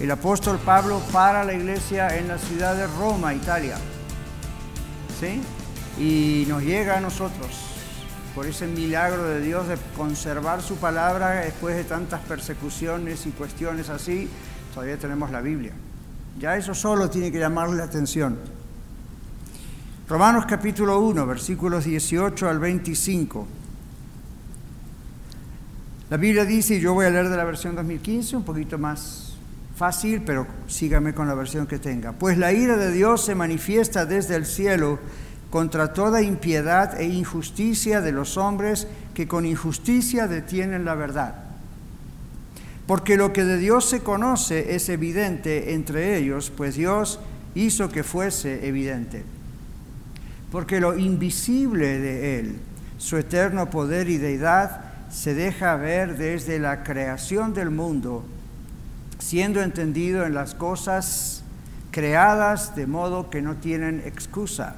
el apóstol Pablo para la iglesia en la ciudad de Roma, Italia. ¿Sí? Y nos llega a nosotros por ese milagro de Dios de conservar su palabra después de tantas persecuciones y cuestiones así, todavía tenemos la Biblia. Ya eso solo tiene que llamarle la atención. Romanos capítulo 1, versículos 18 al 25. La Biblia dice, y yo voy a leer de la versión 2015, un poquito más Fácil, pero sígame con la versión que tenga. Pues la ira de Dios se manifiesta desde el cielo contra toda impiedad e injusticia de los hombres que con injusticia detienen la verdad. Porque lo que de Dios se conoce es evidente entre ellos, pues Dios hizo que fuese evidente. Porque lo invisible de Él, su eterno poder y deidad, se deja ver desde la creación del mundo siendo entendido en las cosas creadas de modo que no tienen excusa.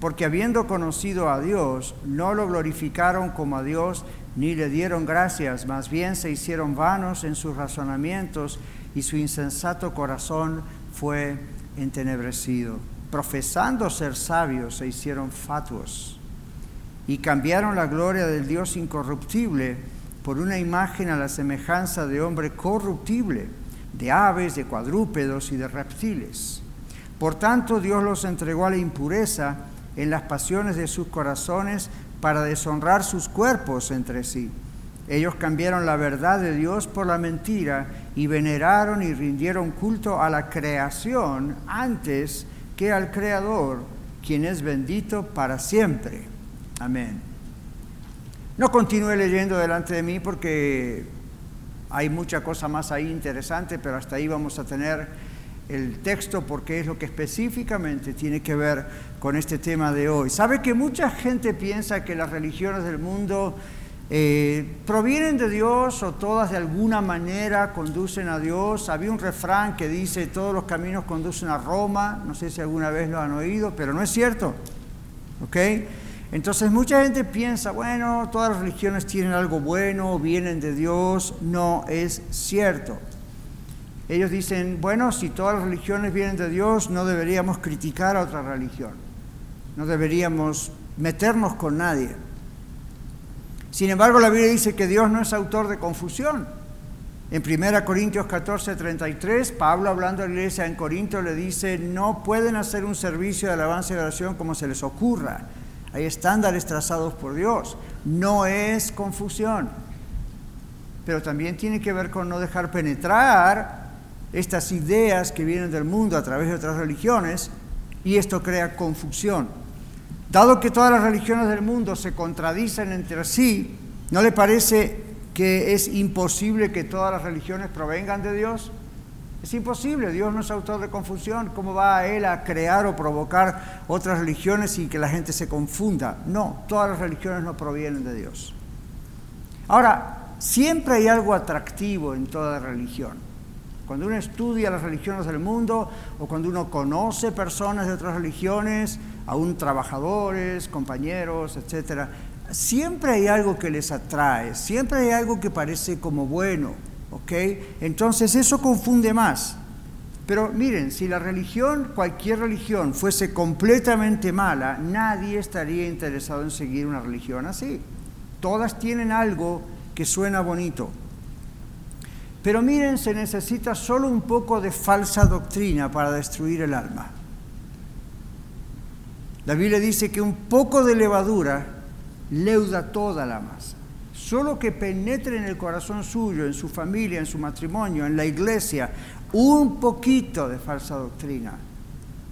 Porque habiendo conocido a Dios, no lo glorificaron como a Dios, ni le dieron gracias, más bien se hicieron vanos en sus razonamientos y su insensato corazón fue entenebrecido. Profesando ser sabios, se hicieron fatuos y cambiaron la gloria del Dios incorruptible por una imagen a la semejanza de hombre corruptible, de aves, de cuadrúpedos y de reptiles. Por tanto, Dios los entregó a la impureza en las pasiones de sus corazones para deshonrar sus cuerpos entre sí. Ellos cambiaron la verdad de Dios por la mentira y veneraron y rindieron culto a la creación antes que al Creador, quien es bendito para siempre. Amén. No continúe leyendo delante de mí porque hay mucha cosa más ahí interesante, pero hasta ahí vamos a tener el texto porque es lo que específicamente tiene que ver con este tema de hoy. ¿Sabe que mucha gente piensa que las religiones del mundo eh, provienen de Dios o todas de alguna manera conducen a Dios? Había un refrán que dice todos los caminos conducen a Roma, no sé si alguna vez lo han oído, pero no es cierto. ¿Ok? Entonces mucha gente piensa, bueno, todas las religiones tienen algo bueno, vienen de Dios. No es cierto. Ellos dicen, bueno, si todas las religiones vienen de Dios, no deberíamos criticar a otra religión. No deberíamos meternos con nadie. Sin embargo, la Biblia dice que Dios no es autor de confusión. En 1 Corintios 14, 33, Pablo hablando a la iglesia en Corinto le dice, no pueden hacer un servicio de alabanza y oración como se les ocurra hay estándares trazados por Dios. No es confusión. Pero también tiene que ver con no dejar penetrar estas ideas que vienen del mundo a través de otras religiones y esto crea confusión. Dado que todas las religiones del mundo se contradicen entre sí, ¿no le parece que es imposible que todas las religiones provengan de Dios? Es imposible, Dios no es autor de confusión. ¿Cómo va Él a crear o provocar otras religiones y que la gente se confunda? No, todas las religiones no provienen de Dios. Ahora, siempre hay algo atractivo en toda religión. Cuando uno estudia las religiones del mundo o cuando uno conoce personas de otras religiones, aún trabajadores, compañeros, etc., siempre hay algo que les atrae, siempre hay algo que parece como bueno ¿Ok? Entonces eso confunde más. Pero miren, si la religión, cualquier religión, fuese completamente mala, nadie estaría interesado en seguir una religión así. Todas tienen algo que suena bonito. Pero miren, se necesita solo un poco de falsa doctrina para destruir el alma. La Biblia dice que un poco de levadura leuda toda la masa. Solo que penetre en el corazón suyo, en su familia, en su matrimonio, en la iglesia, un poquito de falsa doctrina.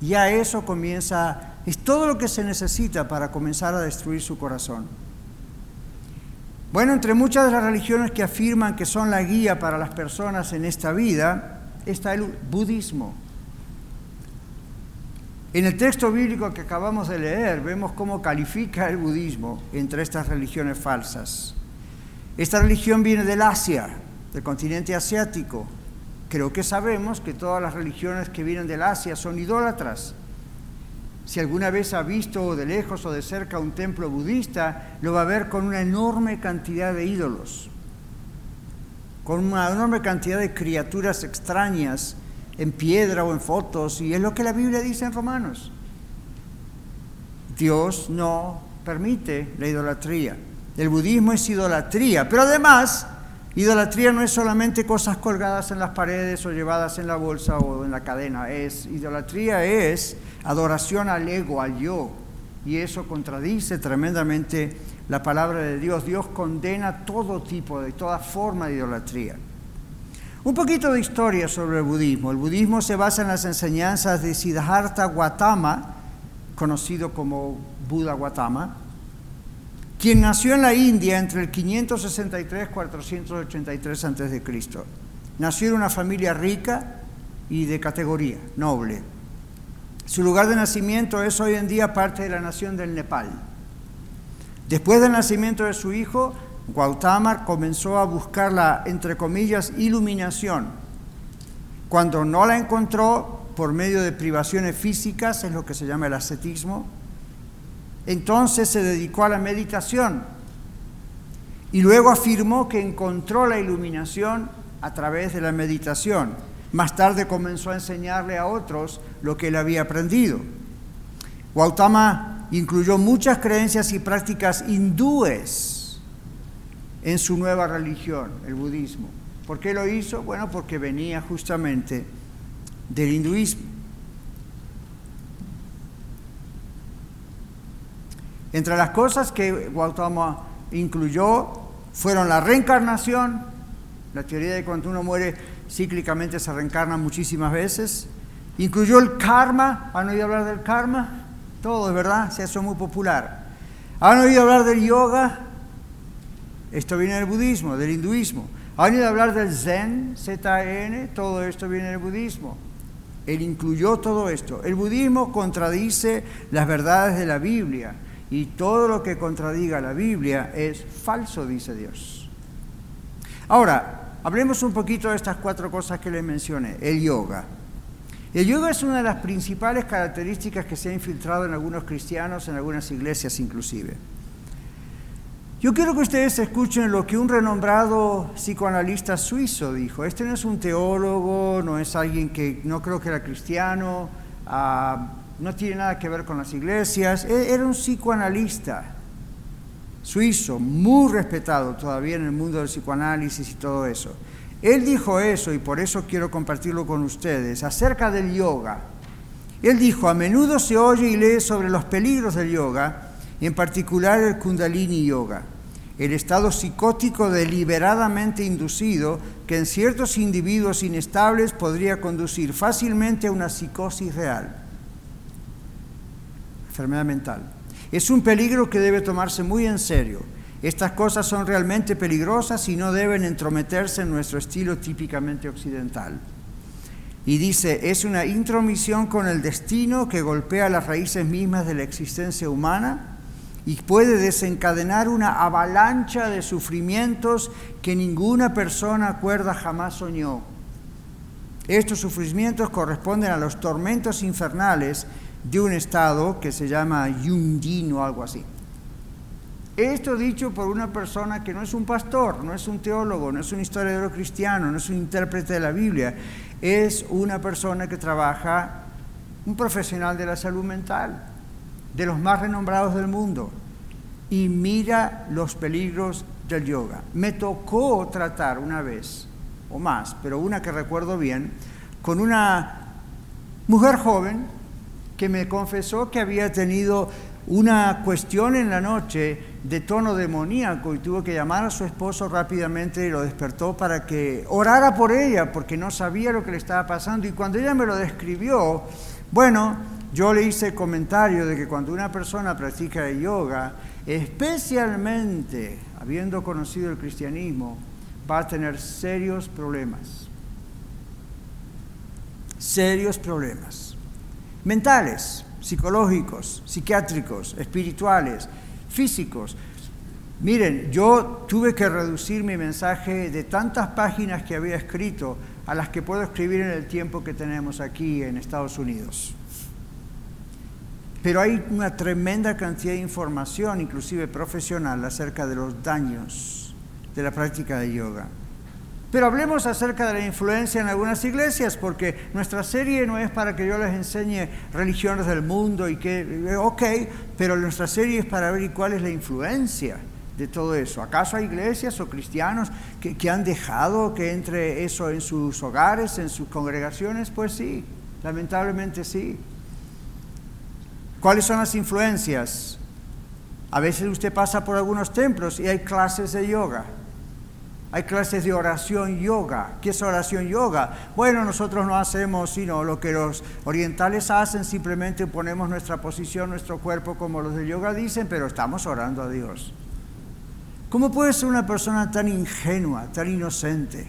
Ya eso comienza, es todo lo que se necesita para comenzar a destruir su corazón. Bueno, entre muchas de las religiones que afirman que son la guía para las personas en esta vida, está el budismo. En el texto bíblico que acabamos de leer vemos cómo califica el budismo entre estas religiones falsas. Esta religión viene del Asia, del continente asiático. Creo que sabemos que todas las religiones que vienen del Asia son idólatras. Si alguna vez ha visto de lejos o de cerca un templo budista, lo va a ver con una enorme cantidad de ídolos, con una enorme cantidad de criaturas extrañas en piedra o en fotos, y es lo que la Biblia dice en Romanos. Dios no permite la idolatría. El budismo es idolatría, pero además, idolatría no es solamente cosas colgadas en las paredes o llevadas en la bolsa o en la cadena, es idolatría es adoración al ego, al yo, y eso contradice tremendamente la palabra de Dios. Dios condena todo tipo de toda forma de idolatría. Un poquito de historia sobre el budismo. El budismo se basa en las enseñanzas de Siddhartha Gautama, conocido como Buda Gautama, quien nació en la India entre el 563 y 483 a.C. Nació en una familia rica y de categoría, noble. Su lugar de nacimiento es hoy en día parte de la nación del Nepal. Después del nacimiento de su hijo, Gautama comenzó a buscar la, entre comillas, iluminación. Cuando no la encontró por medio de privaciones físicas, es lo que se llama el ascetismo, entonces se dedicó a la meditación y luego afirmó que encontró la iluminación a través de la meditación. Más tarde comenzó a enseñarle a otros lo que él había aprendido. Gautama incluyó muchas creencias y prácticas hindúes en su nueva religión, el budismo. ¿Por qué lo hizo? Bueno, porque venía justamente del hinduismo. Entre las cosas que Gautama incluyó fueron la reencarnación, la teoría de cuando uno muere cíclicamente se reencarna muchísimas veces, incluyó el karma, ¿han oído hablar del karma? Todo, es verdad, se hizo muy popular. ¿Han oído hablar del yoga? Esto viene del budismo, del hinduismo. ¿Han oído hablar del Zen, Z-N? Todo esto viene del budismo. Él incluyó todo esto. El budismo contradice las verdades de la Biblia y todo lo que contradiga la Biblia es falso, dice Dios. Ahora, hablemos un poquito de estas cuatro cosas que les mencioné. El yoga. El yoga es una de las principales características que se ha infiltrado en algunos cristianos, en algunas iglesias inclusive. Yo quiero que ustedes escuchen lo que un renombrado psicoanalista suizo dijo. Este no es un teólogo, no es alguien que no creo que era cristiano, ah, no tiene nada que ver con las iglesias. E, era un psicoanalista suizo, muy respetado todavía en el mundo del psicoanálisis y todo eso. Él dijo eso y por eso quiero compartirlo con ustedes acerca del yoga. Él dijo, a menudo se oye y lee sobre los peligros del yoga en particular el kundalini yoga, el estado psicótico deliberadamente inducido que en ciertos individuos inestables podría conducir fácilmente a una psicosis real, enfermedad mental. Es un peligro que debe tomarse muy en serio. Estas cosas son realmente peligrosas y no deben entrometerse en nuestro estilo típicamente occidental. Y dice, es una intromisión con el destino que golpea las raíces mismas de la existencia humana y puede desencadenar una avalancha de sufrimientos que ninguna persona cuerda jamás soñó. Estos sufrimientos corresponden a los tormentos infernales de un estado que se llama Yundin o algo así. Esto dicho por una persona que no es un pastor, no es un teólogo, no es un historiador cristiano, no es un intérprete de la Biblia, es una persona que trabaja, un profesional de la salud mental de los más renombrados del mundo y mira los peligros del yoga. Me tocó tratar una vez, o más, pero una que recuerdo bien, con una mujer joven que me confesó que había tenido una cuestión en la noche de tono demoníaco y tuvo que llamar a su esposo rápidamente y lo despertó para que orara por ella porque no sabía lo que le estaba pasando y cuando ella me lo describió, bueno, yo le hice el comentario de que cuando una persona practica yoga, especialmente habiendo conocido el cristianismo, va a tener serios problemas. serios problemas mentales, psicológicos, psiquiátricos, espirituales, físicos. Miren, yo tuve que reducir mi mensaje de tantas páginas que había escrito a las que puedo escribir en el tiempo que tenemos aquí en Estados Unidos. Pero hay una tremenda cantidad de información, inclusive profesional, acerca de los daños de la práctica de yoga. Pero hablemos acerca de la influencia en algunas iglesias, porque nuestra serie no es para que yo les enseñe religiones del mundo y que, ok, pero nuestra serie es para ver cuál es la influencia de todo eso. ¿Acaso hay iglesias o cristianos que, que han dejado que entre eso en sus hogares, en sus congregaciones? Pues sí, lamentablemente sí. ¿Cuáles son las influencias? A veces usted pasa por algunos templos y hay clases de yoga. Hay clases de oración yoga. ¿Qué es oración yoga? Bueno, nosotros no hacemos sino lo que los orientales hacen, simplemente ponemos nuestra posición, nuestro cuerpo como los de yoga dicen, pero estamos orando a Dios. ¿Cómo puede ser una persona tan ingenua, tan inocente?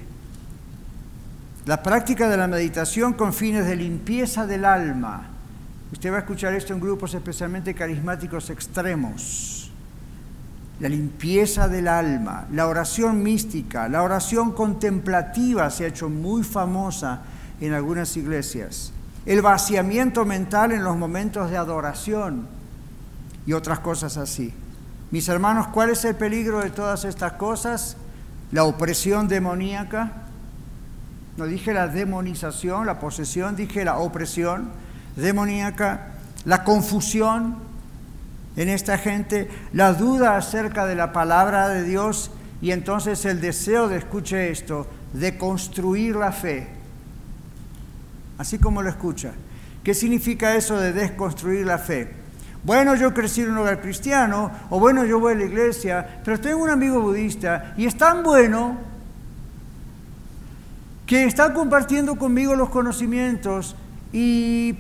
La práctica de la meditación con fines de limpieza del alma. Usted va a escuchar esto en grupos especialmente carismáticos extremos la limpieza del alma, la oración mística, la oración contemplativa se ha hecho muy famosa en algunas iglesias, el vaciamiento mental en los momentos de adoración y otras cosas así. Mis hermanos, ¿cuál es el peligro de todas estas cosas? La opresión demoníaca. No dije la demonización, la posesión, dije la opresión demoníaca, la confusión, en esta gente la duda acerca de la palabra de Dios y entonces el deseo de, escuche esto, de construir la fe. Así como lo escucha. ¿Qué significa eso de desconstruir la fe? Bueno, yo crecí en un hogar cristiano, o bueno, yo voy a la iglesia, pero tengo un amigo budista y es tan bueno que está compartiendo conmigo los conocimientos y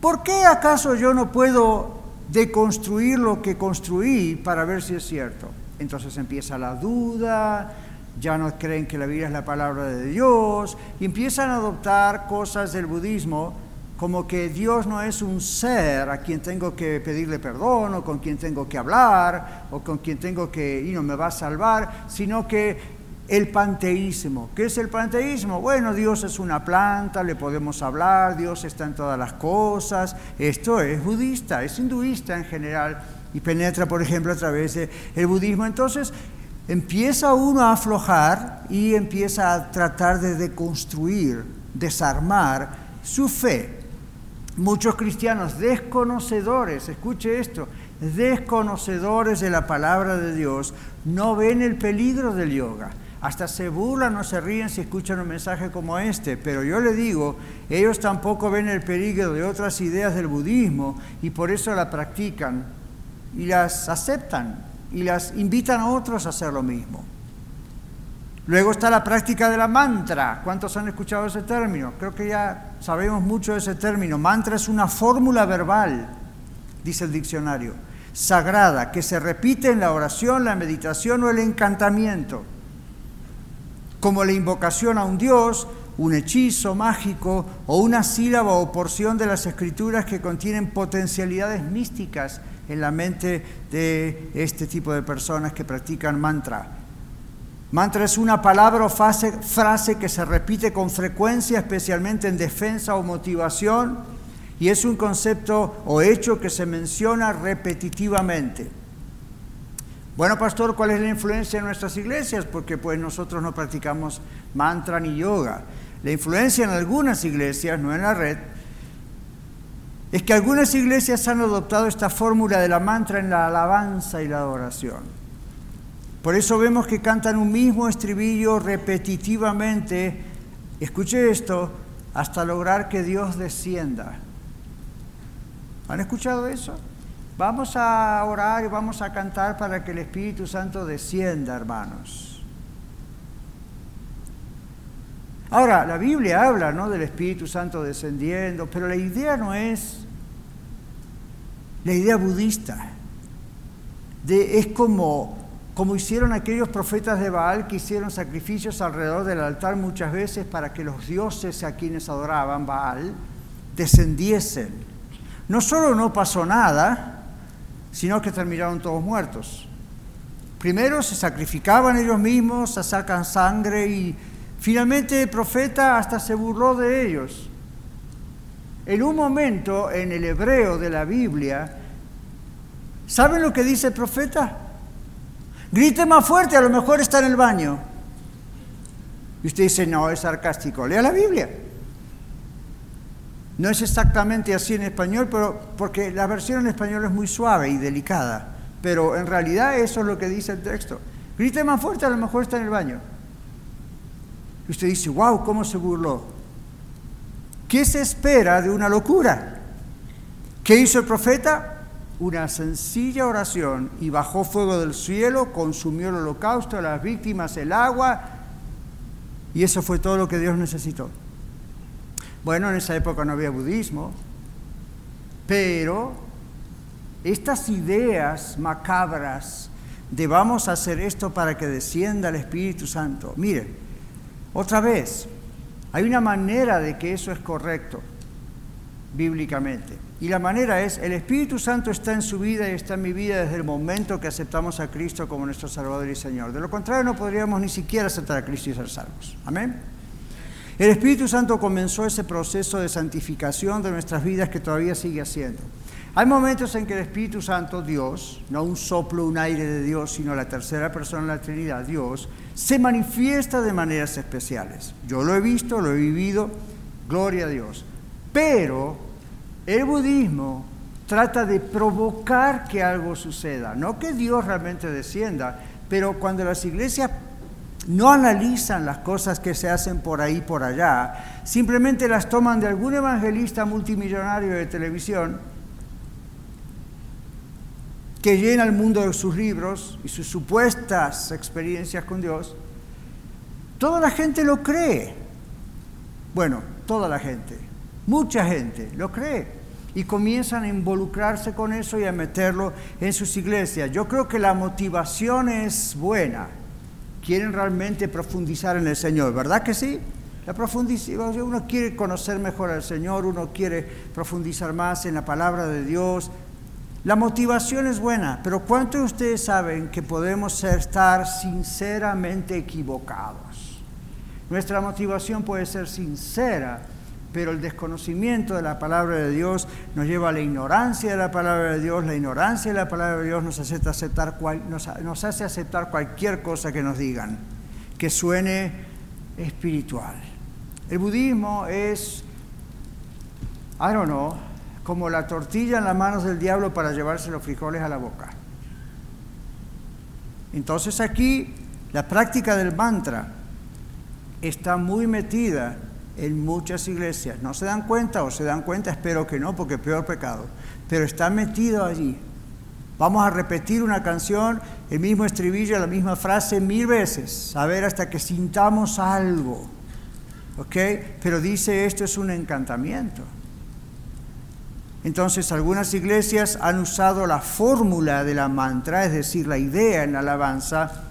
¿por qué acaso yo no puedo de construir lo que construí para ver si es cierto. Entonces empieza la duda, ya no creen que la Biblia es la palabra de Dios, y empiezan a adoptar cosas del budismo como que Dios no es un ser a quien tengo que pedirle perdón o con quien tengo que hablar o con quien tengo que, y no me va a salvar, sino que el panteísmo. ¿Qué es el panteísmo? Bueno, Dios es una planta, le podemos hablar, Dios está en todas las cosas. Esto es budista, es hinduista en general y penetra, por ejemplo, a través del budismo. Entonces, empieza uno a aflojar y empieza a tratar de deconstruir, desarmar su fe. Muchos cristianos desconocedores, escuche esto, desconocedores de la palabra de Dios, no ven el peligro del yoga hasta se burlan o se ríen si escuchan un mensaje como este, pero yo le digo, ellos tampoco ven el peligro de otras ideas del budismo y por eso la practican y las aceptan y las invitan a otros a hacer lo mismo. Luego está la práctica de la mantra. ¿Cuántos han escuchado ese término? Creo que ya sabemos mucho de ese término. Mantra es una fórmula verbal, dice el diccionario, sagrada, que se repite en la oración, la meditación o el encantamiento como la invocación a un dios, un hechizo mágico o una sílaba o porción de las escrituras que contienen potencialidades místicas en la mente de este tipo de personas que practican mantra. Mantra es una palabra o frase que se repite con frecuencia, especialmente en defensa o motivación, y es un concepto o hecho que se menciona repetitivamente. Bueno, pastor, ¿cuál es la influencia en nuestras iglesias? Porque pues nosotros no practicamos mantra ni yoga. La influencia en algunas iglesias, no en la red, es que algunas iglesias han adoptado esta fórmula de la mantra en la alabanza y la adoración. Por eso vemos que cantan un mismo estribillo repetitivamente, escuche esto, hasta lograr que Dios descienda. ¿Han escuchado eso? Vamos a orar y vamos a cantar para que el Espíritu Santo descienda, hermanos. Ahora, la Biblia habla ¿no? del Espíritu Santo descendiendo, pero la idea no es la idea budista. De, es como como hicieron aquellos profetas de Baal que hicieron sacrificios alrededor del altar muchas veces para que los dioses a quienes adoraban Baal descendiesen. No solo no pasó nada, sino que terminaron todos muertos. Primero se sacrificaban ellos mismos, se sacan sangre y finalmente el profeta hasta se burló de ellos. En un momento en el hebreo de la Biblia, ¿saben lo que dice el profeta? Grite más fuerte, a lo mejor está en el baño. Y usted dice, no, es sarcástico. Lea la Biblia. No es exactamente así en español, pero porque la versión en español es muy suave y delicada. Pero en realidad eso es lo que dice el texto. Grite más fuerte, a lo mejor está en el baño. Y usted dice, wow, ¿cómo se burló? ¿Qué se espera de una locura? ¿Qué hizo el profeta? una sencilla oración y bajó fuego del cielo, consumió el holocausto, las víctimas, el agua, y eso fue todo lo que Dios necesitó. Bueno, en esa época no había budismo, pero estas ideas macabras de vamos a hacer esto para que descienda el Espíritu Santo, miren, otra vez, hay una manera de que eso es correcto bíblicamente. Y la manera es, el Espíritu Santo está en su vida y está en mi vida desde el momento que aceptamos a Cristo como nuestro Salvador y Señor. De lo contrario, no podríamos ni siquiera aceptar a Cristo y ser salvos. Amén. El Espíritu Santo comenzó ese proceso de santificación de nuestras vidas que todavía sigue haciendo. Hay momentos en que el Espíritu Santo, Dios, no un soplo, un aire de Dios, sino la tercera persona de la Trinidad, Dios, se manifiesta de maneras especiales. Yo lo he visto, lo he vivido, gloria a Dios. Pero el budismo trata de provocar que algo suceda, no que Dios realmente descienda, pero cuando las iglesias no analizan las cosas que se hacen por ahí, por allá, simplemente las toman de algún evangelista multimillonario de televisión que llena el mundo de sus libros y sus supuestas experiencias con Dios, toda la gente lo cree. Bueno, toda la gente. Mucha gente lo cree y comienzan a involucrarse con eso y a meterlo en sus iglesias. Yo creo que la motivación es buena. Quieren realmente profundizar en el Señor, ¿verdad que sí? La profundización, uno quiere conocer mejor al Señor, uno quiere profundizar más en la palabra de Dios. La motivación es buena, pero ¿cuántos de ustedes saben que podemos estar sinceramente equivocados? Nuestra motivación puede ser sincera, pero el desconocimiento de la palabra de Dios nos lleva a la ignorancia de la palabra de Dios, la ignorancia de la palabra de Dios nos hace aceptar, nos, hace aceptar cualquier cosa que nos digan, que suene espiritual. El budismo es, I don't know, como la tortilla en las manos del diablo para llevarse los frijoles a la boca. Entonces aquí la práctica del mantra está muy metida en muchas iglesias. No se dan cuenta o se dan cuenta, espero que no, porque peor pecado. Pero está metido allí. Vamos a repetir una canción, el mismo estribillo, la misma frase mil veces, a ver hasta que sintamos algo. ¿Ok? Pero dice esto es un encantamiento. Entonces algunas iglesias han usado la fórmula de la mantra, es decir, la idea en la alabanza,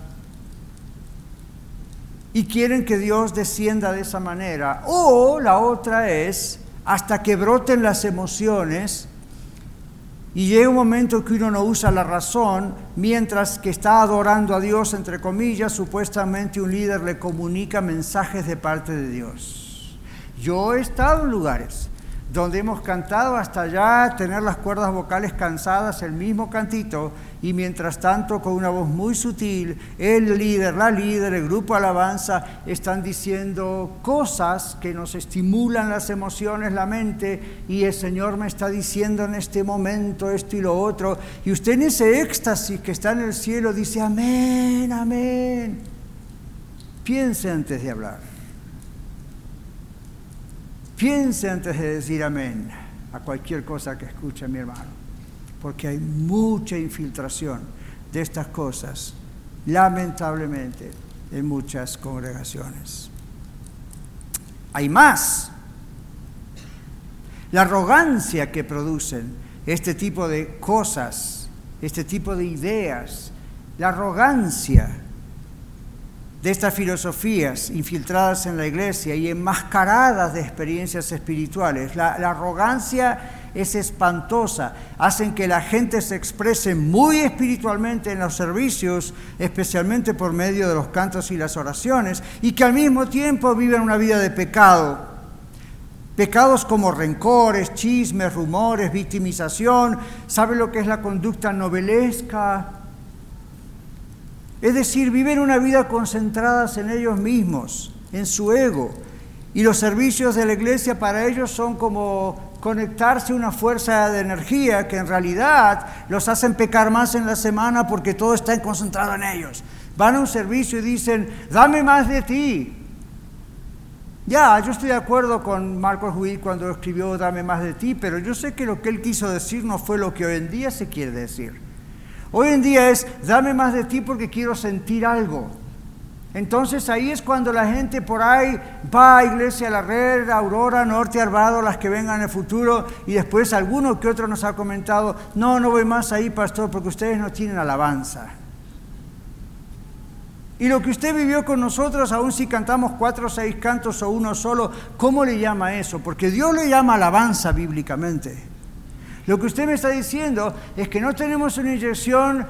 y quieren que Dios descienda de esa manera. O la otra es hasta que broten las emociones y llega un momento que uno no usa la razón, mientras que está adorando a Dios, entre comillas, supuestamente un líder le comunica mensajes de parte de Dios. Yo he estado en lugares donde hemos cantado hasta ya tener las cuerdas vocales cansadas, el mismo cantito, y mientras tanto con una voz muy sutil, el líder, la líder, el grupo alabanza están diciendo cosas que nos estimulan las emociones, la mente, y el Señor me está diciendo en este momento esto y lo otro, y usted en ese éxtasis que está en el cielo dice, amén, amén. Piense antes de hablar. Piense antes de decir amén a cualquier cosa que escuche mi hermano, porque hay mucha infiltración de estas cosas, lamentablemente, en muchas congregaciones. Hay más. La arrogancia que producen este tipo de cosas, este tipo de ideas, la arrogancia de estas filosofías infiltradas en la iglesia y enmascaradas de experiencias espirituales. La, arrogancia es espantosa, hacen que la gente se exprese muy espiritualmente en los servicios, especialmente por medio de los cantos y las oraciones, y que al mismo tiempo viven una vida de pecado. Pecados como rencores, chismes, rumores, victimización, ¿sabe lo que es la conducta novelesca? Es decir, viven una vida concentradas en ellos mismos, en su ego. Y los servicios de la iglesia para ellos son como conectarse una fuerza de energía que en realidad los hacen pecar más en la semana porque todo está concentrado en ellos. Van a un servicio y dicen, dame más de ti. Ya, yo estoy de acuerdo con Marcos Witt cuando escribió Dame más de ti, pero yo sé que lo que él quiso decir no fue lo que hoy en día se quiere decir. Hoy en día es, dame más de ti porque quiero sentir algo. Entonces ahí es cuando la gente por ahí va a Iglesia La Red, Aurora, Norte, Arvado, las que vengan en el futuro, y después alguno que otro nos ha comentado, no, no voy más ahí, pastor, porque ustedes no tienen alabanza. Y lo que usted vivió con nosotros, aun si cantamos cuatro o seis cantos o uno solo, ¿cómo le llama eso? Porque Dios le llama alabanza bíblicamente. Lo que usted me está diciendo es que no tenemos una inyección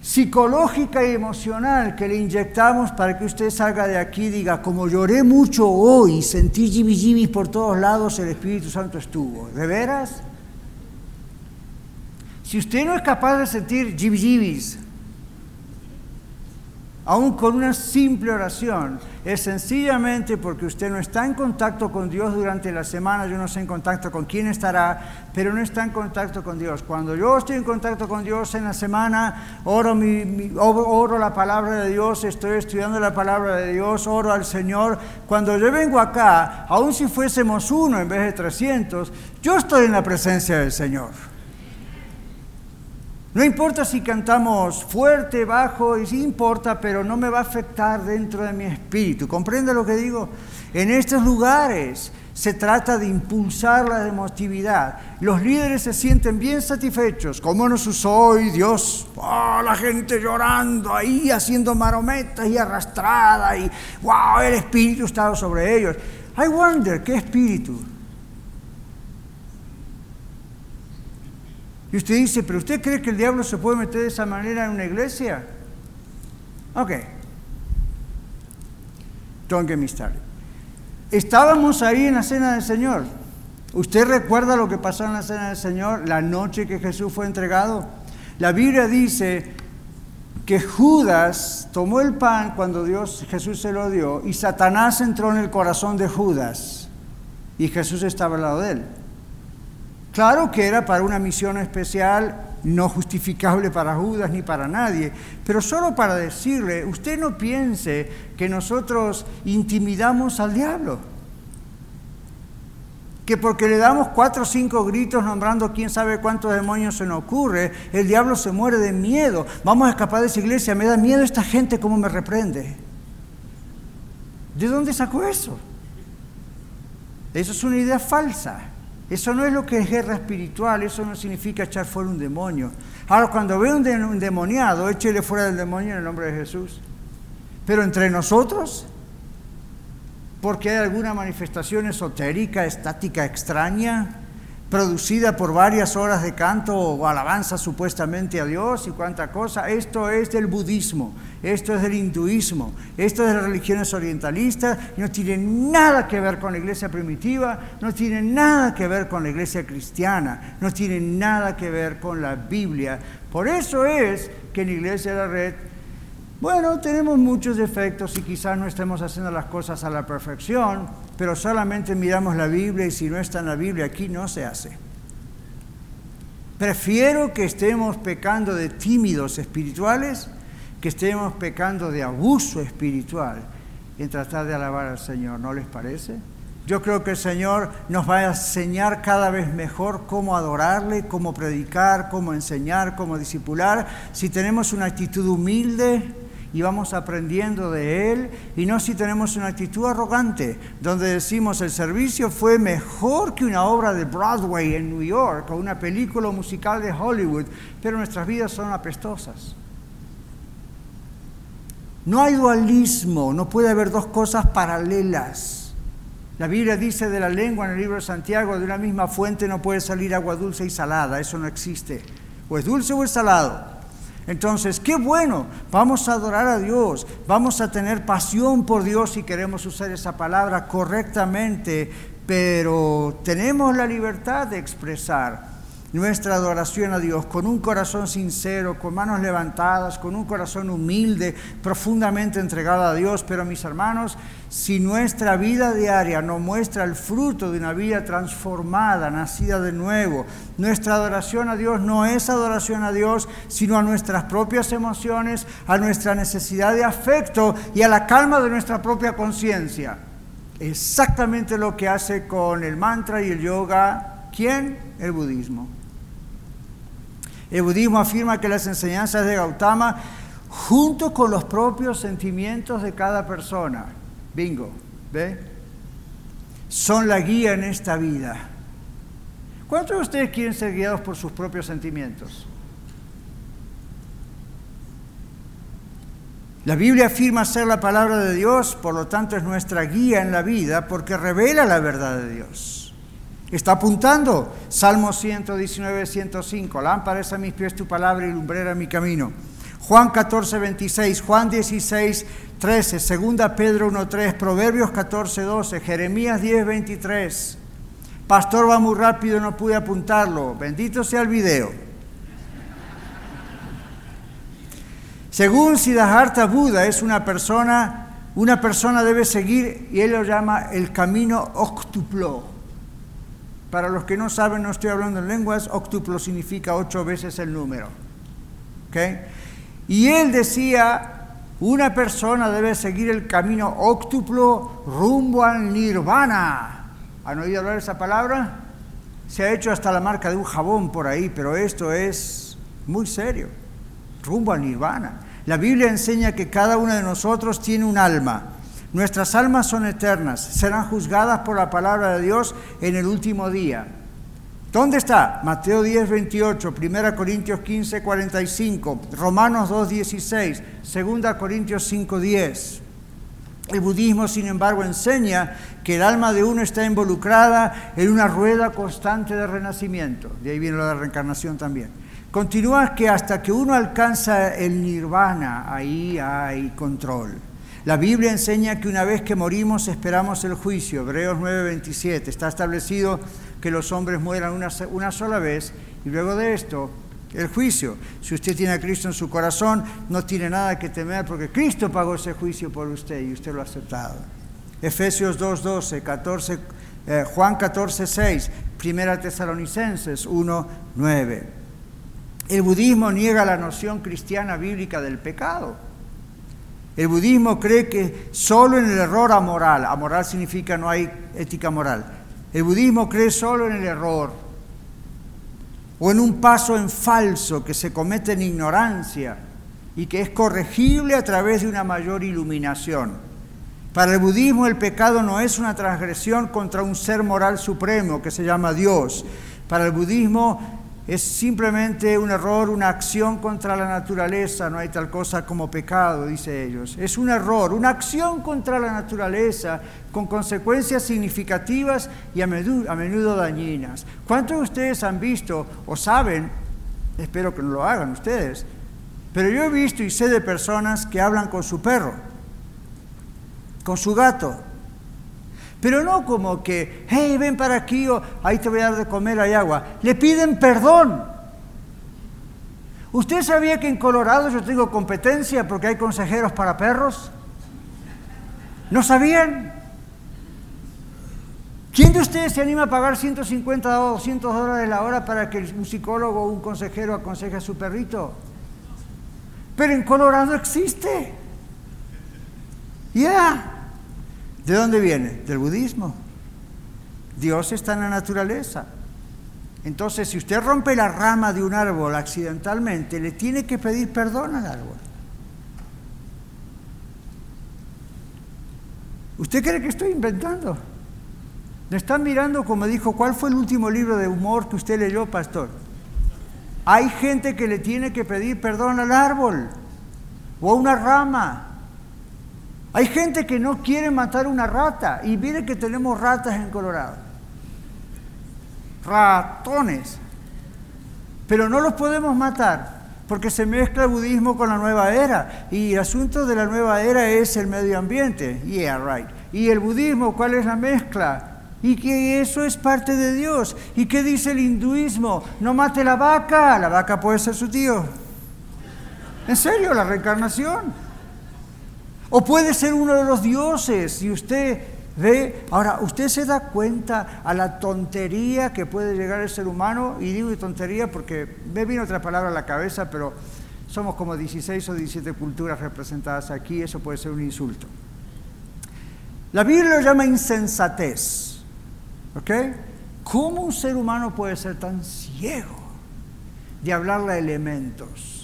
psicológica y emocional que le inyectamos para que usted salga de aquí y diga, como lloré mucho hoy, sentí jibijibis por todos lados, el Espíritu Santo estuvo. ¿De veras? Si usted no es capaz de sentir jibijibis, aún con una simple oración, es sencillamente porque usted no está en contacto con Dios durante la semana, yo no sé en contacto con quién estará, pero no está en contacto con Dios. Cuando yo estoy en contacto con Dios en la semana, oro, oro la palabra de Dios, estoy estudiando la palabra de Dios, oro al Señor. Cuando yo vengo acá, aun si fuésemos uno en vez de 300, yo estoy en la presencia del Señor. No importa si cantamos fuerte, bajo, y sí importa, pero no me va a afectar dentro de mi espíritu. ¿Comprende lo que digo? En estos lugares se trata de impulsar la emotividad. Los líderes se sienten bien satisfechos. ¿Cómo nos usó hoy Dios? Oh, la gente llorando ahí, haciendo marometas y arrastrada, y wow, el espíritu estaba sobre ellos. I wonder, ¿qué espíritu? Y usted dice, pero ¿usted cree que el diablo se puede meter de esa manera en una iglesia? Ok. Don't get. Estábamos ahí en la cena del Señor. ¿Usted recuerda lo que pasó en la cena del Señor la noche que Jesús fue entregado? La Biblia dice que Judas tomó el pan cuando Dios Jesús se lo dio y Satanás entró en el corazón de Judas y Jesús estaba al lado de él. Claro que era para una misión especial, no justificable para Judas ni para nadie, pero solo para decirle, usted no piense que nosotros intimidamos al diablo, que porque le damos cuatro o cinco gritos nombrando quién sabe cuántos demonios se nos ocurre, el diablo se muere de miedo. Vamos a escapar de esa iglesia, me da miedo esta gente como me reprende. ¿De dónde sacó eso? Eso es una idea falsa. Eso no es lo que es guerra espiritual, eso no significa echar fuera un demonio. Ahora, cuando ve un, demoniado, échele fuera del demonio en el nombre de Jesús. Pero entre nosotros, porque hay alguna manifestación esotérica, estática, extraña, producida por varias horas de canto o alabanza supuestamente a Dios y cuánta cosa. Esto es del budismo, esto es del hinduismo, esto es de las religiones orientalistas, no tiene nada que ver con la iglesia primitiva, no tiene nada que ver con la iglesia cristiana, no tiene nada que ver con la Biblia. Por eso es que en iglesia de la red bueno, tenemos muchos defectos y quizás no estemos haciendo las cosas a la perfección, pero solamente miramos la Biblia y si no está en la Biblia aquí no se hace. Prefiero que estemos pecando de tímidos espirituales que estemos pecando de abuso espiritual en tratar de alabar al Señor, ¿no les parece? Yo creo que el Señor nos va a enseñar cada vez mejor cómo adorarle, cómo predicar, cómo enseñar, cómo discipular, si tenemos una actitud humilde, y vamos aprendiendo de Él y no si tenemos una actitud arrogante, donde decimos el servicio fue mejor que una obra de Broadway en New York o una película musical de Hollywood, pero nuestras vidas son apestosas. No hay dualismo, no puede haber dos cosas paralelas. La Biblia dice de la lengua en el libro de Santiago, de una misma fuente no puede salir agua dulce y salada, eso no existe. O es dulce o es salado. Entonces, qué bueno, vamos a adorar a Dios, vamos a tener pasión por Dios si queremos usar esa palabra correctamente, pero tenemos la libertad de expresar nuestra adoración a Dios con un corazón sincero, con manos levantadas, con un corazón humilde, profundamente entregado a Dios. Pero mis hermanos, si nuestra vida diaria no muestra el fruto de una vida transformada, nacida de nuevo, nuestra adoración a Dios no es adoración a Dios, sino a nuestras propias emociones, a nuestra necesidad de afecto y a la calma de nuestra propia conciencia. Exactamente lo que hace con el mantra y el yoga. ¿Quién? El budismo. El budismo afirma que las enseñanzas de Gautama, junto con los propios sentimientos de cada persona, bingo, ¿ve? Son la guía en esta vida. ¿Cuántos de ustedes quieren ser guiados por sus propios sentimientos? La Biblia afirma ser la palabra de Dios, por lo tanto es nuestra guía en la vida porque revela la verdad de Dios. Está apuntando Salmo 119, 105. Lámpara a mis pies tu palabra y lumbrera mi camino. Juan 14, 26, Juan 16, 13, Segunda Pedro 1, 3, Proverbios 14, 12, Jeremías 10, 23. Pastor va muy rápido, no pude apuntarlo. Bendito sea el video. Según Siddhartha Buda, es una persona, una persona debe seguir, y él lo llama el camino octuplo para los que no saben, no estoy hablando en lenguas, octuplo significa ocho veces el número. Y él decía, una persona debe seguir el camino octuplo rumbo al nirvana. ¿Han oído hablar esa palabra? Se ha hecho hasta la marca de un jabón por ahí, pero esto es muy serio. Rumbo al nirvana. La Biblia enseña que cada uno de nosotros tiene un alma Nuestras almas son eternas, serán juzgadas por la palabra de Dios en el último día. ¿Dónde está? Mateo 10, 28, 1 Corintios 15, 45, Romanos 2, 16, 2 Corintios 5, 10. El budismo, sin embargo, enseña que el alma de uno está involucrada en una rueda constante de renacimiento. De ahí viene la reencarnación también. Continúa que hasta que uno alcanza el nirvana, ahí hay control. La Biblia enseña que una vez que morimos esperamos el juicio. Hebreos 9:27. Está establecido que los hombres mueran una, sola vez y luego de esto el juicio. Si usted tiene a Cristo en su corazón, no tiene nada que temer porque Cristo pagó ese juicio por usted y usted lo ha aceptado. Efesios 2:12, 14, eh, Juan 14:6, Primera Tesalonicenses 1:9. El budismo niega la noción cristiana bíblica del pecado. El budismo cree que solo en el error amoral, amoral significa no hay ética moral, el budismo cree solo en el error o en un paso en falso que se comete en ignorancia y que es corregible a través de una mayor iluminación. Para el budismo el pecado no es una transgresión contra un ser moral supremo que se llama Dios. Para el budismo es simplemente un error, una acción contra la naturaleza, no hay tal cosa como pecado, dice ellos. Es un error, una acción contra la naturaleza con consecuencias significativas y a menudo, a menudo dañinas. ¿Cuántos de ustedes han visto o saben, espero que no lo hagan ustedes, pero yo he visto y sé de personas que hablan con su perro, con su gato, pero no como que, hey, ven para aquí o ahí te voy a dar de comer, hay agua. Le piden perdón. ¿Usted sabía que en Colorado yo tengo competencia porque hay consejeros para perros? ¿No sabían? ¿Quién de ustedes se anima a pagar 150 o 200 dólares la hora para que un psicólogo o un consejero aconseje a su perrito? Pero en Colorado existe. Ya. ¿De dónde viene? Del budismo. Dios está en la naturaleza. Entonces, si usted rompe la rama de un árbol accidentalmente, le tiene que pedir perdón al árbol. ¿Usted cree que estoy inventando? Me están mirando como dijo, ¿cuál fue el último libro de humor que usted leyó, pastor? Hay gente que le tiene que pedir perdón al árbol o a una rama Hay gente que no quiere matar una rata y mire que tenemos ratas en Colorado. Ratones. Pero no los podemos matar porque se mezcla el budismo con la nueva era. Y el asunto de la nueva era es el medio ambiente. Yeah, right. Y el budismo, ¿cuál es la mezcla? Y que eso es parte de Dios. ¿Y qué dice el hinduismo? No mate la vaca, la vaca puede ser su tío. ¿En serio? ¿La reencarnación? O puede ser uno de los dioses y usted ve, ahora, usted se da cuenta a la tontería que puede llegar el ser humano, y digo tontería porque me viene otra palabra a la cabeza, pero somos como 16 o 17 culturas representadas aquí, eso puede ser un insulto. La Biblia lo llama insensatez, ¿ok? ¿Cómo un ser humano puede ser tan ciego de hablarle a elementos?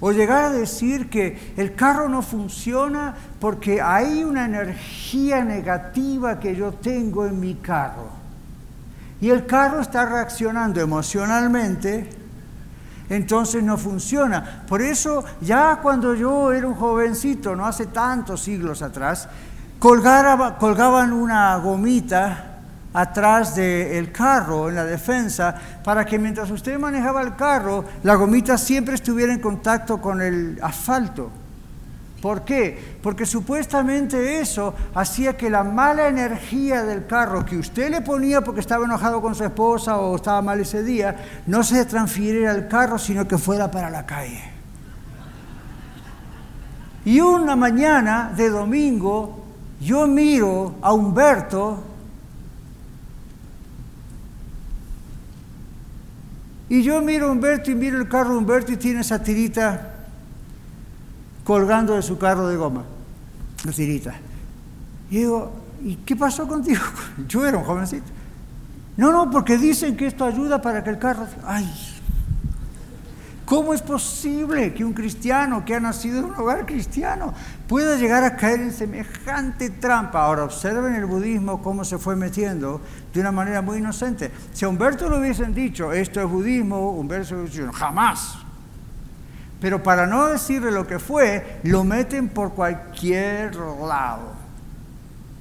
O llegar a decir que el carro no funciona porque hay una energía negativa que yo tengo en mi carro. Y el carro está reaccionando emocionalmente, entonces no funciona. Por eso ya cuando yo era un jovencito, no hace tantos siglos atrás, colgaban una gomita atrás del carro en la defensa para que mientras usted manejaba el carro, la gomita siempre estuviera en contacto con el asfalto. ¿Por qué? Porque supuestamente eso hacía que la mala energía del carro que usted le ponía porque estaba enojado con su esposa o estaba mal ese día, no se transfiriera al carro, sino que fuera para la calle. Y una mañana de domingo, yo miro a Humberto Y yo miro a Humberto y miro el carro de Humberto y tiene esa tirita colgando de su carro de goma. La tirita. Y digo, ¿y qué pasó contigo? Yo era un jovencito. No, no, porque dicen que esto ayuda para que el carro... Ay, ¿Cómo es posible que un cristiano que ha nacido en un hogar cristiano pueda llegar a caer en semejante trampa? Ahora observen el budismo cómo se fue metiendo de una manera muy inocente. Si a Humberto le hubiesen dicho, esto es budismo, Humberto hubiese dicho, jamás. Pero para no decirle lo que fue, lo meten por cualquier lado.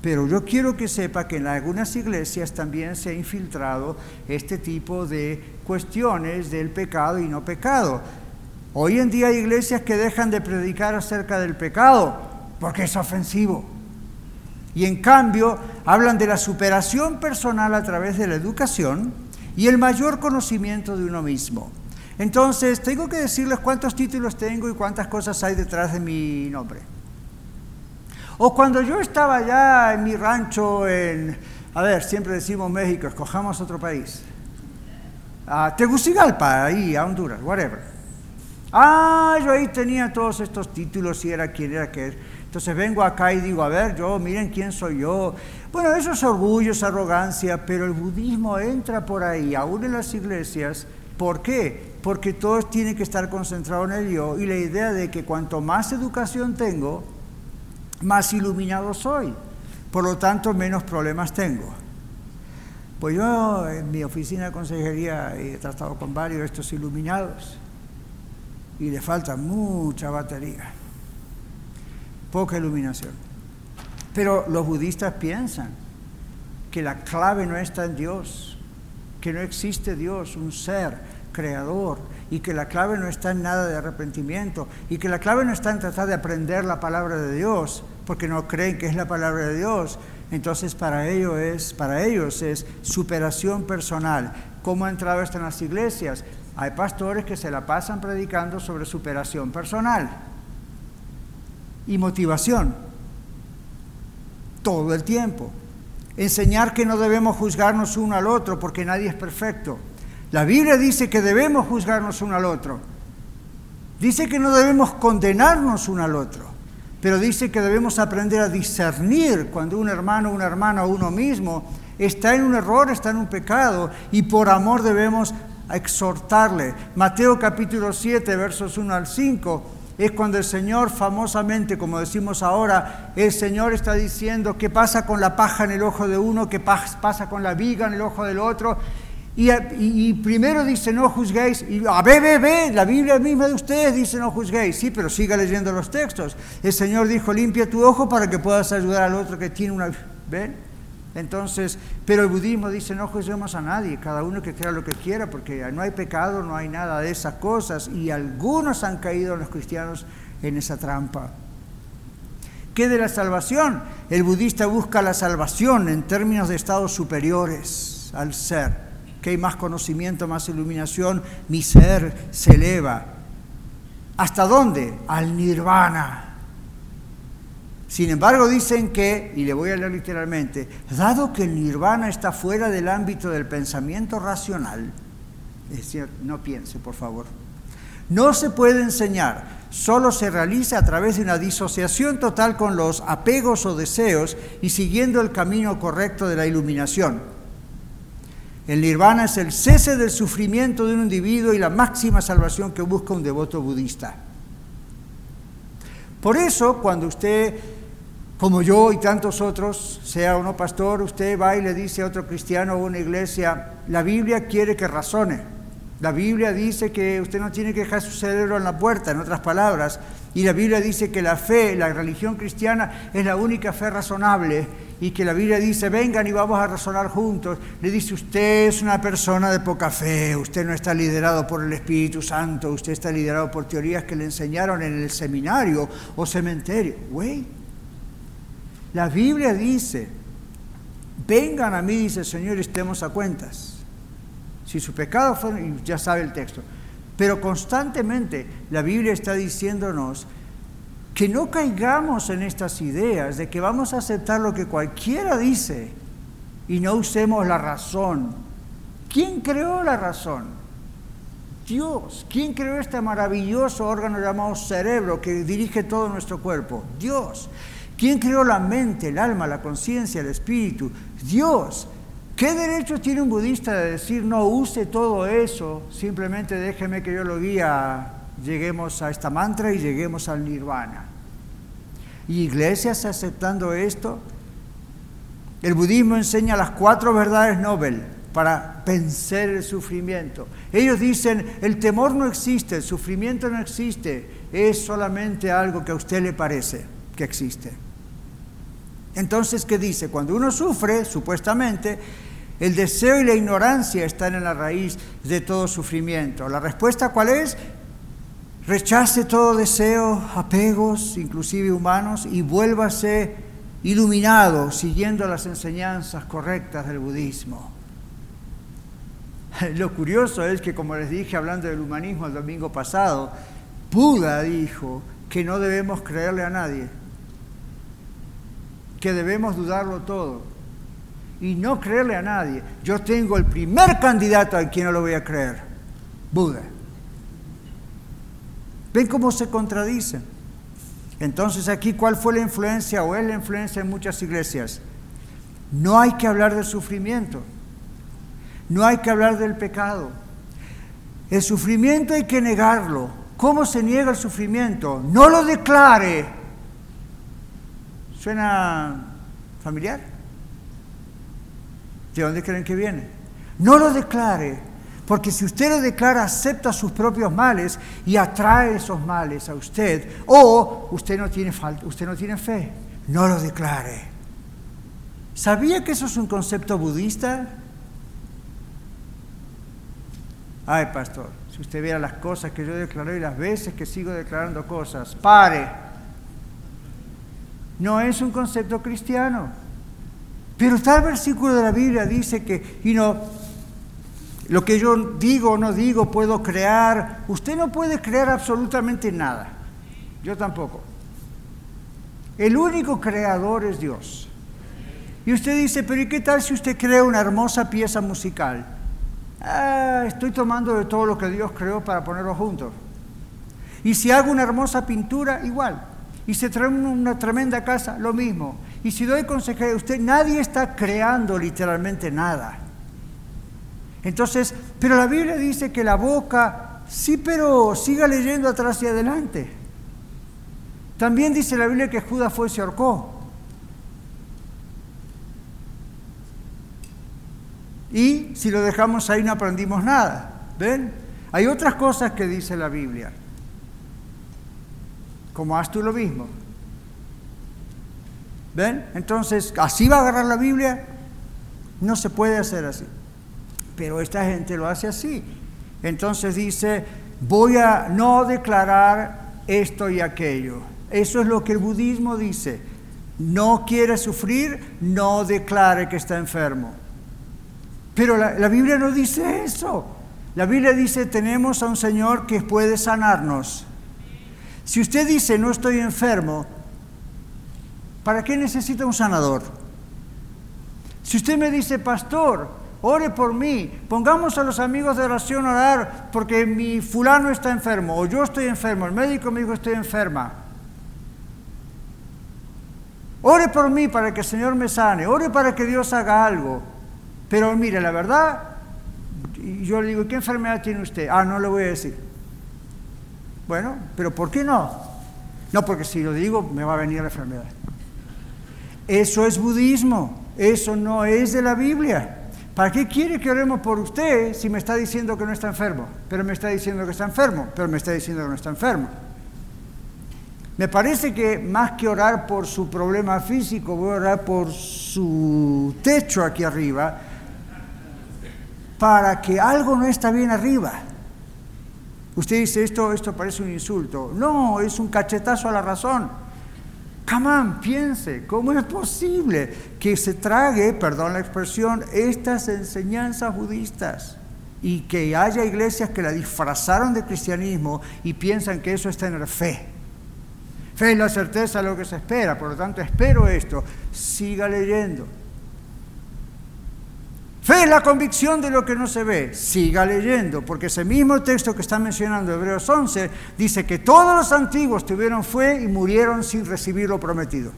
Pero yo quiero que sepa que en algunas iglesias también se ha infiltrado este tipo de cuestiones del pecado y no pecado. Hoy en día hay iglesias que dejan de predicar acerca del pecado porque es ofensivo. Y en cambio hablan de la superación personal a través de la educación y el mayor conocimiento de uno mismo. Entonces, tengo que decirles cuántos títulos tengo y cuántas cosas hay detrás de mi nombre. O cuando yo estaba allá en mi rancho en, a ver, siempre decimos México, escojamos otro país. A Tegucigalpa, ahí, a Honduras, whatever. Ah, yo ahí tenía todos estos títulos y era quien era que Entonces vengo acá y digo, a ver, yo, miren quién soy yo. Bueno, eso es orgullo, es arrogancia, pero el budismo entra por ahí, aún en las iglesias. ¿Por qué? Porque todos tienen que estar concentrados en el yo y la idea de que cuanto más educación tengo, más iluminado soy. Por lo tanto, menos problemas tengo. Pues yo en mi oficina de consejería he tratado con varios de estos iluminados y le falta mucha batería, poca iluminación. Pero los budistas piensan que la clave no está en Dios, que no existe Dios, un ser creador, y que la clave no está en nada de arrepentimiento y que la clave no está en tratar de aprender la palabra de Dios porque no creen que es la palabra de Dios. Entonces para ellos es, para ellos es superación personal. ¿Cómo ha entrado esto en las iglesias? Hay pastores que se la pasan predicando sobre superación personal y motivación todo el tiempo. Enseñar que no debemos juzgarnos uno al otro porque nadie es perfecto. La Biblia dice que debemos juzgarnos uno al otro. Dice que no debemos condenarnos uno al otro, pero dice que debemos aprender a discernir cuando un hermano, una hermana o uno mismo está en un error, está en un pecado, y por amor debemos exhortarle. Mateo capítulo 7, versos 1 al 5, es cuando el Señor famosamente, como decimos ahora, el Señor está diciendo qué pasa con la paja en el ojo de uno, qué pasa con la viga en el ojo del otro, Y, primero dice no juzguéis, y a ve, ve, ve, la Biblia misma de ustedes dice no juzguéis, sí, pero siga leyendo los textos. El Señor dijo limpia tu ojo para que puedas ayudar al otro que tiene una... ¿Ven? Entonces, pero el budismo dice no juzguemos a nadie, cada uno que crea lo que quiera, porque no hay pecado, no hay nada de esas cosas, y algunos han caído los cristianos en esa trampa. ¿Qué de la salvación? El budista busca la salvación en términos de estados superiores al ser que hay más conocimiento, más iluminación, mi ser se eleva. ¿Hasta dónde? Al nirvana. Sin embargo, dicen que, y le voy a leer literalmente, dado que el nirvana está fuera del ámbito del pensamiento racional, es decir, no piense, por favor, no se puede enseñar, solo se realiza a través de una disociación total con los apegos o deseos y siguiendo el camino correcto de la iluminación. El nirvana es el cese del sufrimiento de un individuo y la máxima salvación que busca un devoto budista. Por eso, cuando usted, como yo y tantos otros, sea uno pastor, usted va y le dice a otro cristiano o una iglesia, la Biblia quiere que razone. La Biblia dice que usted no tiene que dejar su cerebro en la puerta, en otras palabras, y la Biblia dice que la fe, la religión cristiana es la única fe razonable y que la Biblia dice, vengan y vamos a razonar juntos. Le dice, usted es una persona de poca fe, usted no está liderado por el Espíritu Santo, usted está liderado por teorías que le enseñaron en el seminario o cementerio. Güey, la Biblia dice, vengan a mí, dice el Señor, estemos a cuentas. Si su pecado fue, ya sabe el texto, pero constantemente la Biblia está diciéndonos que no caigamos en estas ideas de que vamos a aceptar lo que cualquiera dice y no usemos la razón. ¿Quién creó la razón? Dios. ¿Quién creó este maravilloso órgano llamado cerebro que dirige todo nuestro cuerpo? Dios. ¿Quién creó la mente, el alma, la conciencia, el espíritu? Dios. ¿Qué derecho tiene un budista de decir no use todo eso, simplemente déjeme que yo lo guía, lleguemos a esta mantra y lleguemos al nirvana? ¿Y iglesias aceptando esto? El budismo enseña las cuatro verdades Nobel para vencer el sufrimiento. Ellos dicen, el temor no existe, el sufrimiento no existe, es solamente algo que a usted le parece que existe. Entonces, ¿qué dice? Cuando uno sufre, supuestamente, el deseo y la ignorancia están en la raíz de todo sufrimiento. ¿La respuesta cuál es? Rechace todo deseo, apegos, inclusive humanos, y vuélvase iluminado siguiendo las enseñanzas correctas del budismo. Lo curioso es que, como les dije hablando del humanismo el domingo pasado, Buda dijo que no debemos creerle a nadie, que debemos dudarlo todo y no creerle a nadie. Yo tengo el primer candidato a quien no lo voy a creer, Buda. ¿Ven cómo se contradicen? Entonces aquí, ¿cuál fue la influencia o es la influencia en muchas iglesias? No hay que hablar del sufrimiento, no hay que hablar del pecado. El sufrimiento hay que negarlo. ¿Cómo se niega el sufrimiento? No lo declare. ¿Suena familiar? ¿De dónde creen que viene? No lo declare, porque si usted lo declara, acepta sus propios males y atrae esos males a usted, o usted no tiene, usted no tiene fe. No lo declare. ¿Sabía que eso es un concepto budista? Ay, pastor, si usted viera las cosas que yo declaré y las veces que sigo declarando cosas, pare. No es un concepto cristiano. Pero tal versículo de la Biblia dice que, y no, lo que yo digo o no digo puedo crear. Usted no puede crear absolutamente nada. Yo tampoco. El único creador es Dios. Y usted dice, pero ¿y qué tal si usted crea una hermosa pieza musical? Ah, estoy tomando de todo lo que Dios creó para ponerlo juntos. Y si hago una hermosa pintura, igual. Y se trae una tremenda casa, lo mismo. Y si doy consejería, usted, nadie está creando literalmente nada. Entonces, pero la Biblia dice que la boca, sí, pero siga leyendo atrás y adelante. También dice la Biblia que Judas fue y se ahorcó. Y si lo dejamos ahí no aprendimos nada. ¿Ven? Hay otras cosas que dice la Biblia. Como haz tú lo mismo. ¿Ven? Entonces, ¿así va a agarrar la Biblia? No se puede hacer así. Pero esta gente lo hace así. Entonces dice, voy a no declarar esto y aquello. Eso es lo que el budismo dice. No quiere sufrir, no declare que está enfermo. Pero la, la, Biblia no dice eso. La Biblia dice, tenemos a un Señor que puede sanarnos. Si usted dice, no estoy enfermo, ¿para qué necesita un sanador? Si usted me dice, pastor, ore por mí, pongamos a los amigos de oración a orar porque mi fulano está enfermo o yo estoy enfermo, el médico me dijo estoy enferma. Ore por mí para que el Señor me sane, ore para que Dios haga algo. Pero mire, la verdad, yo le digo, ¿qué enfermedad tiene usted? Ah, no le voy a decir. Bueno, pero ¿por qué no? No, porque si lo digo me va a venir la enfermedad. Eso es budismo, eso no es de la Biblia. ¿Para qué quiere que oremos por usted si me está diciendo que no está enfermo? Pero me está diciendo que está enfermo, pero me está diciendo que no está enfermo. Me parece que más que orar por su problema físico, voy a orar por su techo aquí arriba, para que algo no está bien arriba. Usted dice, esto, esto parece un insulto. No, es un cachetazo a la razón. Come piense, ¿cómo es posible que se trague, perdón la expresión, estas enseñanzas budistas? Y que haya iglesias que la disfrazaron de cristianismo y piensan que eso es tener fe. Fe es la certeza de lo que se espera, por lo tanto espero esto. Siga leyendo. Fe es la convicción de lo que no se ve. Siga leyendo, porque ese mismo texto que está mencionando Hebreos 11 dice que todos los antiguos tuvieron fe y murieron sin recibir lo prometido.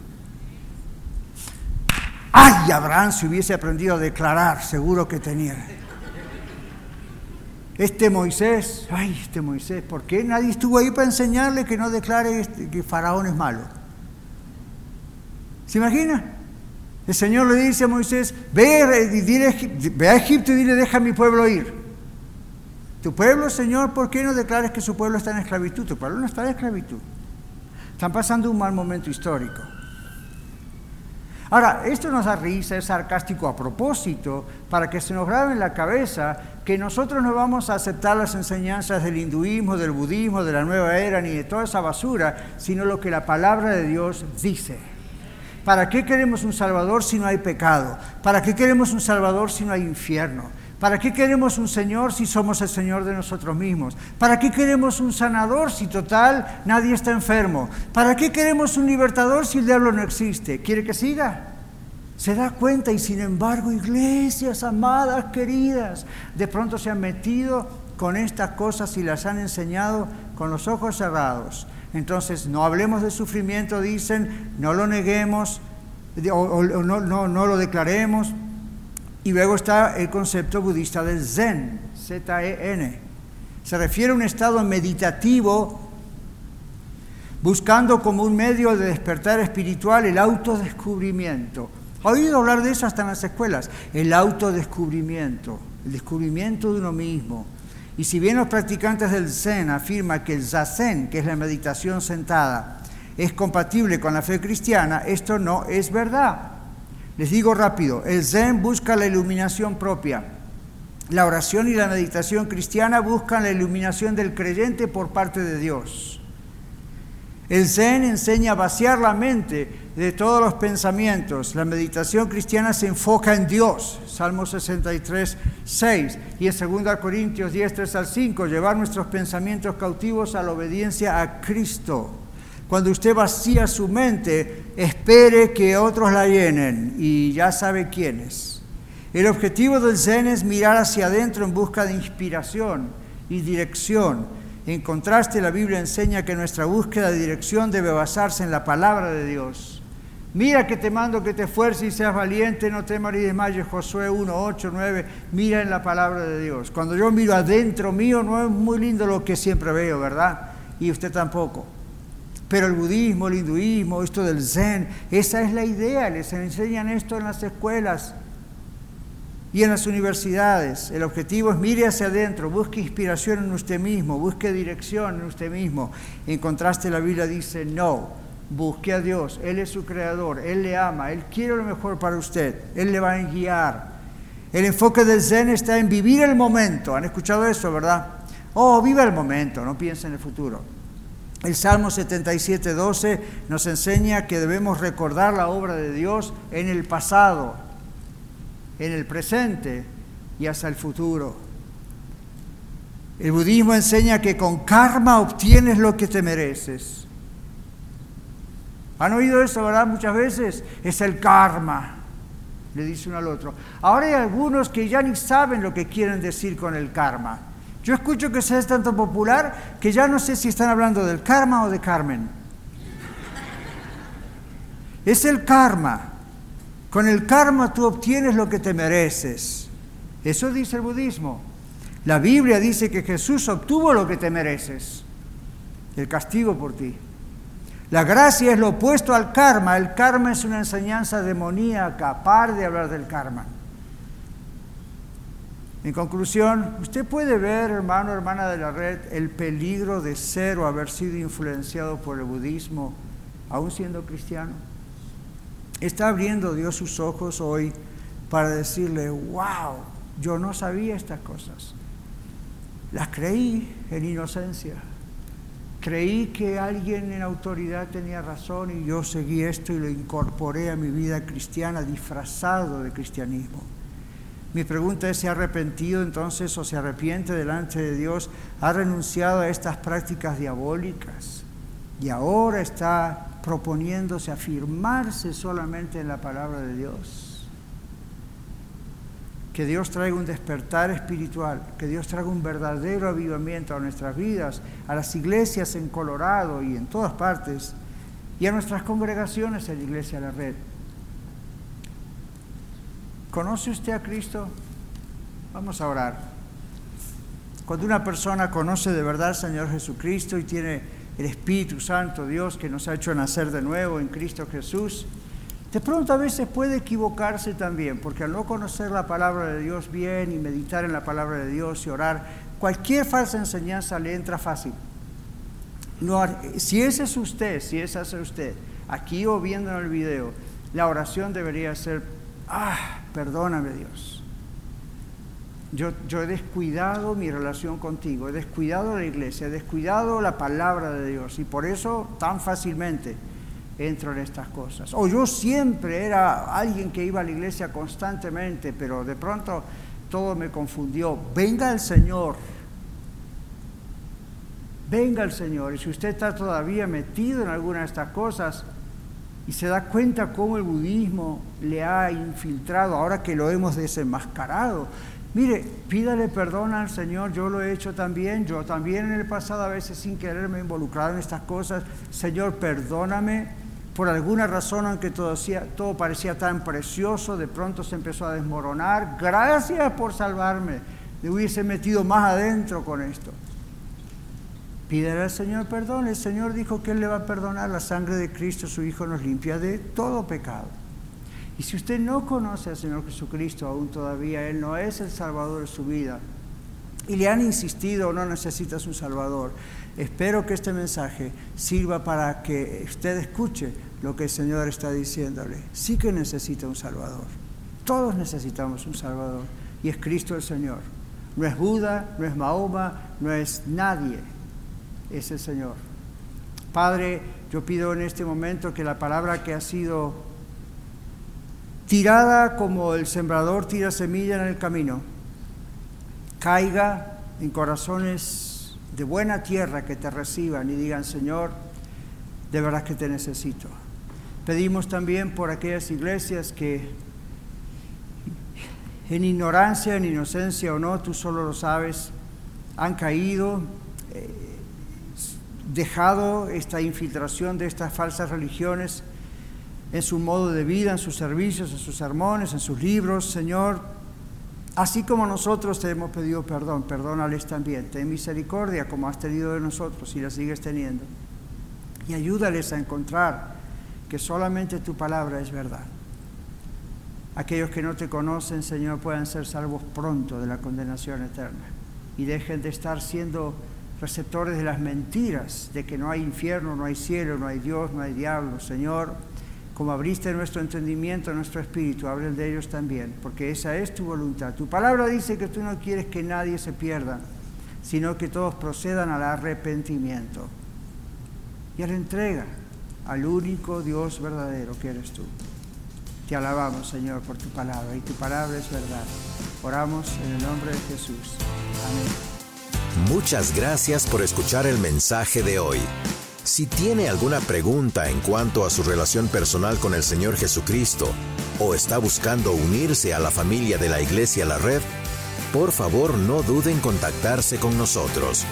Ay, Abraham se hubiese aprendido a declarar, seguro que tenía. Este Moisés, ay, este Moisés, ¿por qué nadie estuvo ahí para enseñarle que no declare este, que Faraón es malo? ¿Se imagina? El Señor le dice a Moisés, ve, a Egipto y dile, deja a mi pueblo ir. Tu pueblo, Señor, ¿por qué no declares que su pueblo está en esclavitud? Tu pueblo no está en esclavitud. Están pasando un mal momento histórico. Ahora, esto nos da risa, es sarcástico a propósito, para que se nos grabe en la cabeza que nosotros no vamos a aceptar las enseñanzas del hinduismo, del budismo, de la nueva era, ni de toda esa basura, sino lo que la palabra de Dios dice. ¿Para qué queremos un Salvador si no hay pecado? ¿Para qué queremos un Salvador si no hay infierno? ¿Para qué queremos un Señor si somos el Señor de nosotros mismos? ¿Para qué queremos un sanador si total nadie está enfermo? ¿Para qué queremos un libertador si el diablo no existe? ¿Quiere que siga? Se da cuenta y sin embargo, iglesias amadas, queridas, de pronto se han metido con estas cosas y las han enseñado con los ojos cerrados. Entonces, no hablemos de sufrimiento, dicen, no lo neguemos, o, no, lo declaremos. Y luego está el concepto budista del Zen, Z-E-N. Se refiere a un estado meditativo buscando como un medio de despertar espiritual el autodescubrimiento. ¿Ha oído hablar de eso hasta en las escuelas? El autodescubrimiento, el descubrimiento de uno mismo. Y si bien los practicantes del Zen afirman que el Zazen, que es la meditación sentada, es compatible con la fe cristiana, esto no es verdad. Les digo rápido, el Zen busca la iluminación propia. La oración y la meditación cristiana buscan la iluminación del creyente por parte de Dios. El Zen enseña a vaciar la mente de todos los pensamientos. La meditación cristiana se enfoca en Dios. Salmo 63, 6. Y en 2 Corintios 10, 3 al 5, llevar nuestros pensamientos cautivos a la obediencia a Cristo. Cuando usted vacía su mente, espere que otros la llenen y ya sabe quiénes. El objetivo del Zen es mirar hacia adentro en busca de inspiración y dirección en contraste, la Biblia enseña que nuestra búsqueda de dirección debe basarse en la palabra de Dios. Mira que te mando que te esfuerces y seas valiente, no temas ni desmayes, Josué 1, 8, 9. Mira en la palabra de Dios. Cuando yo miro adentro mío, no es muy lindo lo que siempre veo, ¿verdad? Y usted tampoco. Pero el budismo, el hinduismo, esto del zen, esa es la idea. Les enseñan esto en las escuelas. y en las universidades. El objetivo es mire hacia adentro, busque inspiración en usted mismo, busque dirección en usted mismo. En contraste, la Biblia dice, no, busque a Dios, Él es su creador, Él le ama, Él quiere lo mejor para usted, Él le va a guiar. El enfoque del Zen está en vivir el momento. ¿Han escuchado eso, verdad? Oh, viva el momento, no piense en el futuro. El Salmo 77, 12 nos enseña que debemos recordar la obra de Dios en el pasado, en el presente y hasta el futuro. El budismo enseña que con karma obtienes lo que te mereces. ¿Han oído eso, verdad? Muchas veces es el karma, le dice uno al otro. Ahora hay algunos que ya ni saben lo que quieren decir con el karma. Yo escucho que se es tanto popular que ya no sé si están hablando del karma o de Carmen. Es el karma. Con el karma tú obtienes lo que te mereces. Eso dice el budismo. La Biblia dice que Jesús obtuvo lo que te mereces, el castigo por ti. La gracia es lo opuesto al karma. El karma es una enseñanza demoníaca. Par de hablar del karma. En conclusión, usted puede ver, hermano, hermana de la red, el peligro de ser o haber sido influenciado por el budismo, aún siendo cristiano. Está abriendo Dios sus ojos hoy para decirle, wow, yo no sabía estas cosas. Las creí en inocencia. Creí que alguien en autoridad tenía razón y yo seguí esto y lo incorporé a mi vida cristiana disfrazado de cristianismo. Mi pregunta es, ¿se ha arrepentido entonces o se arrepiente delante de Dios? ¿Ha renunciado a estas prácticas diabólicas? Y ahora está proponiéndose afirmarse solamente en la palabra de Dios. Que Dios traiga un despertar espiritual, que Dios traiga un verdadero avivamiento a nuestras vidas, a las iglesias en Colorado y en todas partes, y a nuestras congregaciones en la iglesia de la red. ¿Conoce usted a Cristo? Vamos a orar. Cuando una persona conoce de verdad al Señor Jesucristo y tiene el Espíritu Santo, Dios que nos ha hecho nacer de nuevo en Cristo Jesús, de pronto a veces puede equivocarse también, porque al no conocer la palabra de Dios bien y meditar en la palabra de Dios y orar, cualquier falsa enseñanza le entra fácil. Si ese es usted, si esa es usted, aquí o viendo en el video, la oración debería ser, ah, perdóname Dios yo, he descuidado mi relación contigo, he descuidado la iglesia, he descuidado la palabra de Dios y por eso tan fácilmente entro en estas cosas. O yo siempre era alguien que iba a la iglesia constantemente, pero de pronto todo me confundió. Venga el Señor, venga el Señor. Y si usted está todavía metido en alguna de estas cosas y se da cuenta cómo el budismo le ha infiltrado, ahora que lo hemos desenmascarado, Mire, pídale perdón al Señor, yo lo he hecho también, yo también en el pasado a veces sin querer me he involucrado en estas cosas. Señor, perdóname, por alguna razón, aunque todo, parecía tan precioso, de pronto se empezó a desmoronar. Gracias por salvarme, me hubiese metido más adentro con esto. Pídele al Señor perdón, el Señor dijo que Él le va a perdonar, la sangre de Cristo, su Hijo, nos limpia de todo pecado. Y si usted no conoce al Señor Jesucristo aún todavía, Él no es el Salvador de su vida, y le han insistido, no necesitas un Salvador, espero que este mensaje sirva para que usted escuche lo que el Señor está diciéndole. Sí que necesita un Salvador. Todos necesitamos un Salvador. Y es Cristo el Señor. No es Buda, no es Mahoma, no es nadie. Es el Señor. Padre, yo pido en este momento que la palabra que ha sido tirada como el sembrador tira semilla en el camino, caiga en corazones de buena tierra que te reciban y digan, Señor, de verdad que te necesito. Pedimos también por aquellas iglesias que en ignorancia, en inocencia o no, tú solo lo sabes, han caído, eh, dejado esta infiltración de estas falsas religiones en su modo de vida, en sus servicios, en sus sermones, en sus libros, Señor. Así como nosotros te hemos pedido perdón, perdónales también. Ten misericordia como has tenido de nosotros y la sigues teniendo. Y ayúdales a encontrar que solamente tu palabra es verdad. aquellos que no te conocen, Señor, puedan ser salvos pronto de la condenación eterna y dejen de estar siendo receptores de las mentiras, de que no hay infierno, no hay cielo, no hay Dios, no hay diablo. Señor, como abriste nuestro entendimiento, nuestro espíritu, abre de ellos también, porque esa es tu voluntad. Tu palabra dice que tú no quieres que nadie se pierda, sino que todos procedan al arrepentimiento y a la entrega al único Dios verdadero que eres tú. Te alabamos, Señor, por tu palabra, y tu palabra es verdad. Oramos en el nombre de Jesús. Amén. Muchas gracias por escuchar el mensaje de hoy. Si tiene alguna pregunta en cuanto a su relación personal con el Señor Jesucristo o está buscando unirse a la familia de la Iglesia La Red, por favor no duden en contactarse con nosotros.